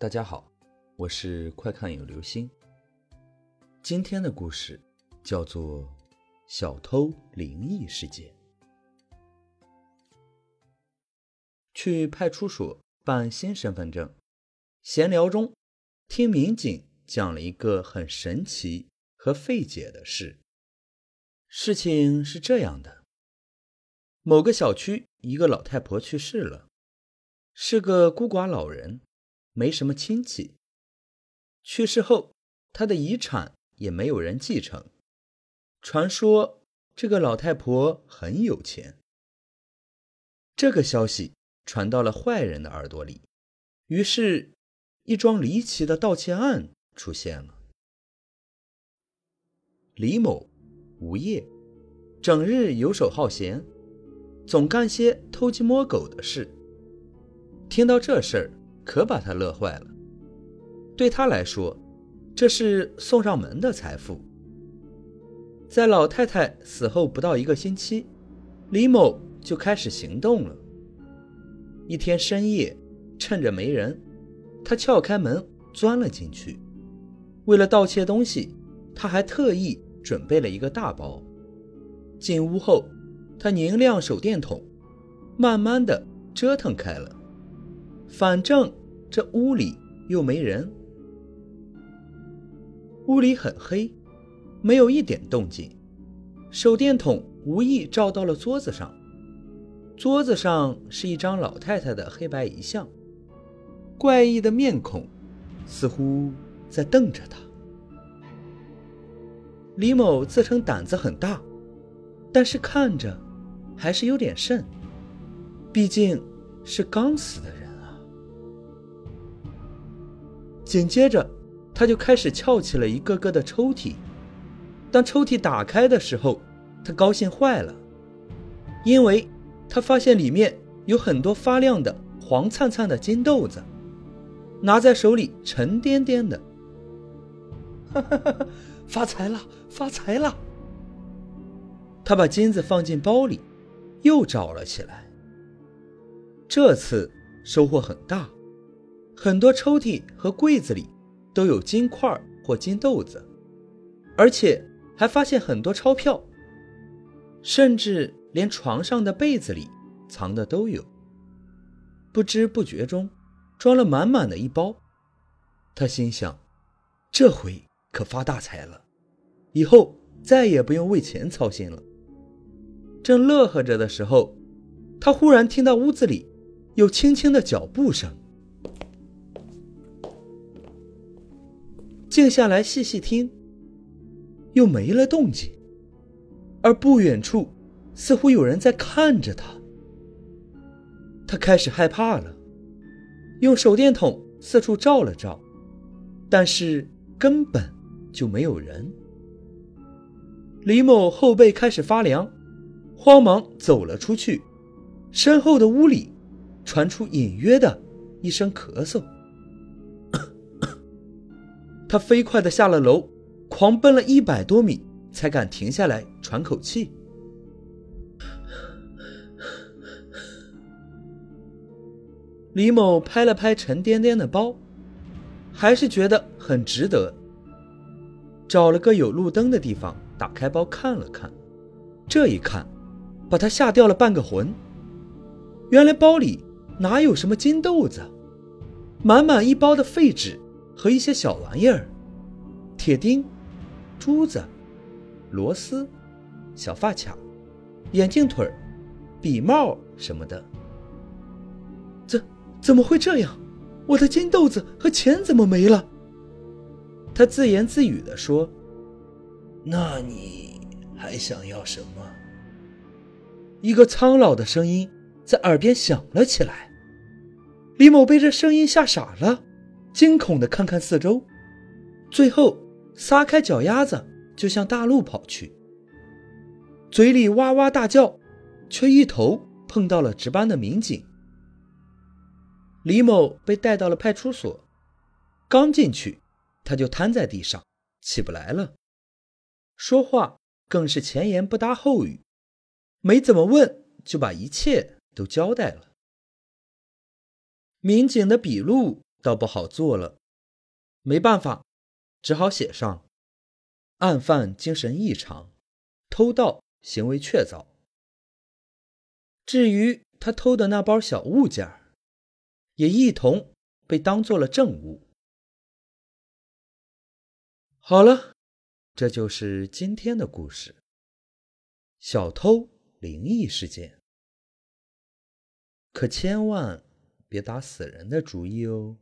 大家好，我是快看有流星。今天的故事叫做《小偷灵异事件》。去派出所办新身份证，闲聊中听民警讲了一个很神奇和费解的事。事情是这样的：某个小区一个老太婆去世了，是个孤寡老人。没什么亲戚，去世后，他的遗产也没有人继承。传说这个老太婆很有钱。这个消息传到了坏人的耳朵里，于是，一桩离奇的盗窃案出现了。李某，无业，整日游手好闲，总干些偷鸡摸狗的事。听到这事儿。可把他乐坏了。对他来说，这是送上门的财富。在老太太死后不到一个星期，李某就开始行动了。一天深夜，趁着没人，他撬开门钻了进去。为了盗窃东西，他还特意准备了一个大包。进屋后，他拧亮手电筒，慢慢的折腾开了。反正这屋里又没人，屋里很黑，没有一点动静。手电筒无意照到了桌子上，桌子上是一张老太太的黑白遗像，怪异的面孔，似乎在瞪着他。李某自称胆子很大，但是看着还是有点瘆，毕竟是刚死的人。紧接着，他就开始撬起了一个个的抽屉。当抽屉打开的时候，他高兴坏了，因为他发现里面有很多发亮的黄灿灿的金豆子，拿在手里沉甸甸的。发财了，发财了！他把金子放进包里，又找了起来。这次收获很大。很多抽屉和柜子里都有金块或金豆子，而且还发现很多钞票，甚至连床上的被子里藏的都有。不知不觉中，装了满满的一包。他心想：这回可发大财了，以后再也不用为钱操心了。正乐呵着的时候，他忽然听到屋子里有轻轻的脚步声。静下来细细听，又没了动静，而不远处似乎有人在看着他。他开始害怕了，用手电筒四处照了照，但是根本就没有人。李某后背开始发凉，慌忙走了出去，身后的屋里传出隐约的一声咳嗽。他飞快地下了楼，狂奔了一百多米，才敢停下来喘口气。李某拍了拍沉甸甸的包，还是觉得很值得。找了个有路灯的地方，打开包看了看。这一看，把他吓掉了半个魂。原来包里哪有什么金豆子，满满一包的废纸。和一些小玩意儿，铁钉、珠子、螺丝、小发卡、眼镜腿笔帽什么的。怎怎么会这样？我的金豆子和钱怎么没了？他自言自语地说：“那你还想要什么？”一个苍老的声音在耳边响了起来。李某被这声音吓傻了。惊恐地看看四周，最后撒开脚丫子就向大路跑去，嘴里哇哇大叫，却一头碰到了值班的民警。李某被带到了派出所，刚进去他就瘫在地上，起不来了，说话更是前言不搭后语，没怎么问就把一切都交代了。民警的笔录。倒不好做了。没办法，只好写上：案犯精神异常，偷盗行为确凿。至于他偷的那包小物件，也一同被当做了证物。好了，这就是今天的故事——小偷灵异事件。可千万别打死人的主意哦。